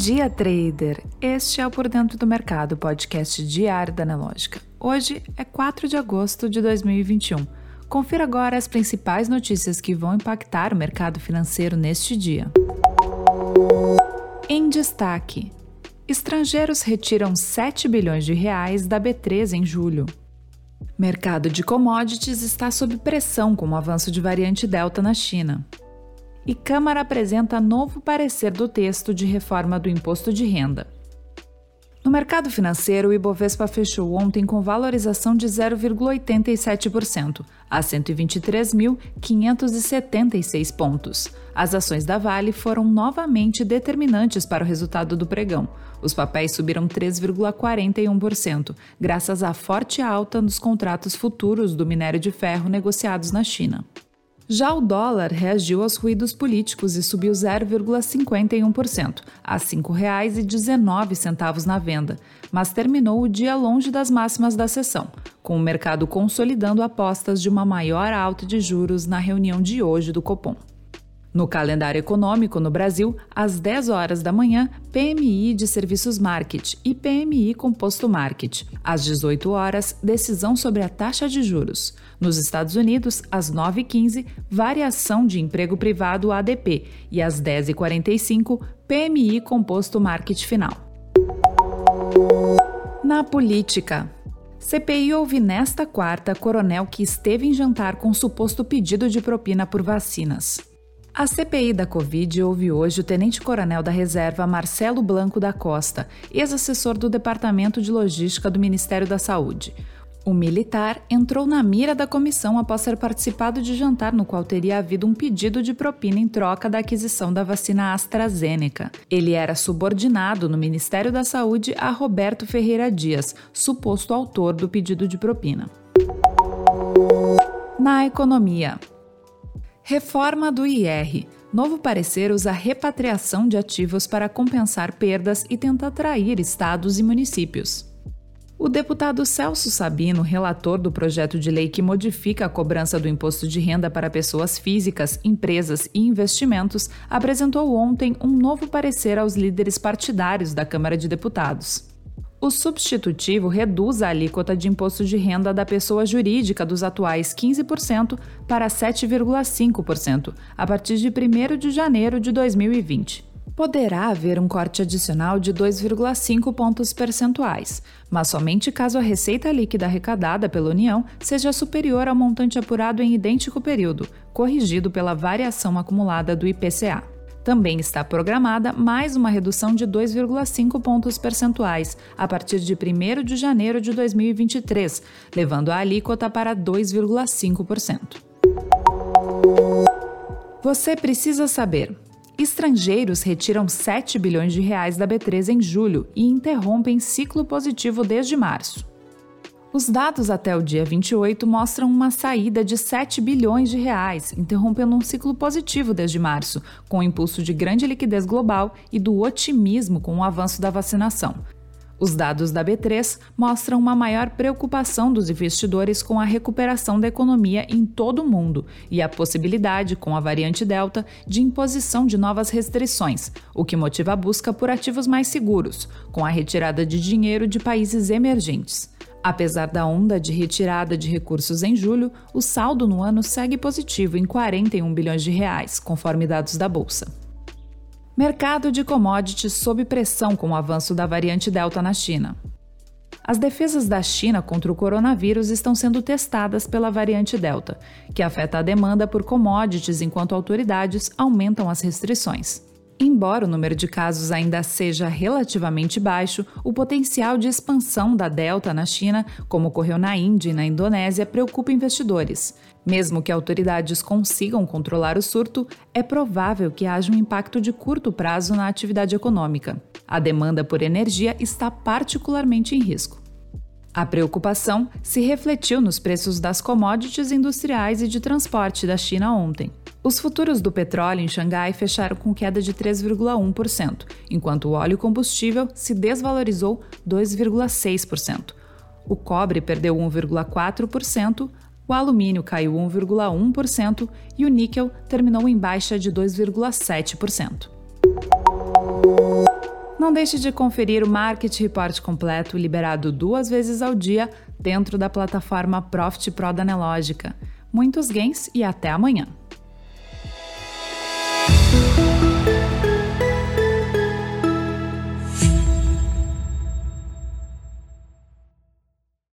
dia, trader! Este é o Por Dentro do Mercado, podcast diário da Nelógica. Hoje é 4 de agosto de 2021. Confira agora as principais notícias que vão impactar o mercado financeiro neste dia. Em destaque: estrangeiros retiram 7 bilhões de reais da B3 em julho. Mercado de commodities está sob pressão com o avanço de variante Delta na China e Câmara apresenta novo parecer do texto de reforma do imposto de renda. No mercado financeiro, o Ibovespa fechou ontem com valorização de 0,87%, a 123.576 pontos. As ações da Vale foram novamente determinantes para o resultado do pregão. Os papéis subiram 3,41%, graças à forte alta nos contratos futuros do minério de ferro negociados na China. Já o dólar reagiu aos ruídos políticos e subiu 0,51%, a R$ 5,19 na venda, mas terminou o dia longe das máximas da sessão, com o mercado consolidando apostas de uma maior alta de juros na reunião de hoje do Copom. No calendário econômico no Brasil, às 10 horas da manhã, PMI de Serviços Market e PMI Composto Market. Às 18 horas, decisão sobre a taxa de juros. Nos Estados Unidos, às 9h15, variação de emprego privado ADP e às 10h45, PMI Composto Market final. Na política, CPI ouve nesta quarta coronel que esteve em jantar com suposto pedido de propina por vacinas. A CPI da Covid ouve hoje o tenente-coronel da Reserva Marcelo Blanco da Costa, ex-assessor do Departamento de Logística do Ministério da Saúde. O militar entrou na mira da comissão após ter participado de jantar no qual teria havido um pedido de propina em troca da aquisição da vacina AstraZeneca. Ele era subordinado no Ministério da Saúde a Roberto Ferreira Dias, suposto autor do pedido de propina. Na economia. Reforma do IR. Novo parecer usa repatriação de ativos para compensar perdas e tenta atrair estados e municípios. O deputado Celso Sabino, relator do projeto de lei que modifica a cobrança do imposto de renda para pessoas físicas, empresas e investimentos, apresentou ontem um novo parecer aos líderes partidários da Câmara de Deputados. O substitutivo reduz a alíquota de imposto de renda da pessoa jurídica dos atuais 15% para 7,5% a partir de 1 de janeiro de 2020. Poderá haver um corte adicional de 2,5 pontos percentuais, mas somente caso a receita líquida arrecadada pela União seja superior ao montante apurado em idêntico período, corrigido pela variação acumulada do IPCA. Também está programada mais uma redução de 2,5 pontos percentuais a partir de 1 de janeiro de 2023, levando a alíquota para 2,5%. Você precisa saber. Estrangeiros retiram 7 bilhões de reais da B3 em julho e interrompem ciclo positivo desde março. Os dados até o dia 28 mostram uma saída de 7 bilhões de reais, interrompendo um ciclo positivo desde março, com o impulso de grande liquidez global e do otimismo com o avanço da vacinação. Os dados da B3 mostram uma maior preocupação dos investidores com a recuperação da economia em todo o mundo e a possibilidade, com a variante Delta, de imposição de novas restrições, o que motiva a busca por ativos mais seguros, com a retirada de dinheiro de países emergentes. Apesar da onda de retirada de recursos em julho, o saldo no ano segue positivo em 41 bilhões de reais, conforme dados da bolsa. Mercado de commodities sob pressão com o avanço da variante Delta na China. As defesas da China contra o coronavírus estão sendo testadas pela variante Delta, que afeta a demanda por commodities enquanto autoridades aumentam as restrições. Embora o número de casos ainda seja relativamente baixo, o potencial de expansão da Delta na China, como ocorreu na Índia e na Indonésia, preocupa investidores. Mesmo que autoridades consigam controlar o surto, é provável que haja um impacto de curto prazo na atividade econômica. A demanda por energia está particularmente em risco. A preocupação se refletiu nos preços das commodities industriais e de transporte da China ontem. Os futuros do petróleo em Xangai fecharam com queda de 3,1%, enquanto o óleo combustível se desvalorizou 2,6%. O cobre perdeu 1,4%, o alumínio caiu 1,1% e o níquel terminou em baixa de 2,7%. Não deixe de conferir o Market Report completo, liberado duas vezes ao dia, dentro da plataforma Profit Pro da Nelógica. Muitos gains e até amanhã!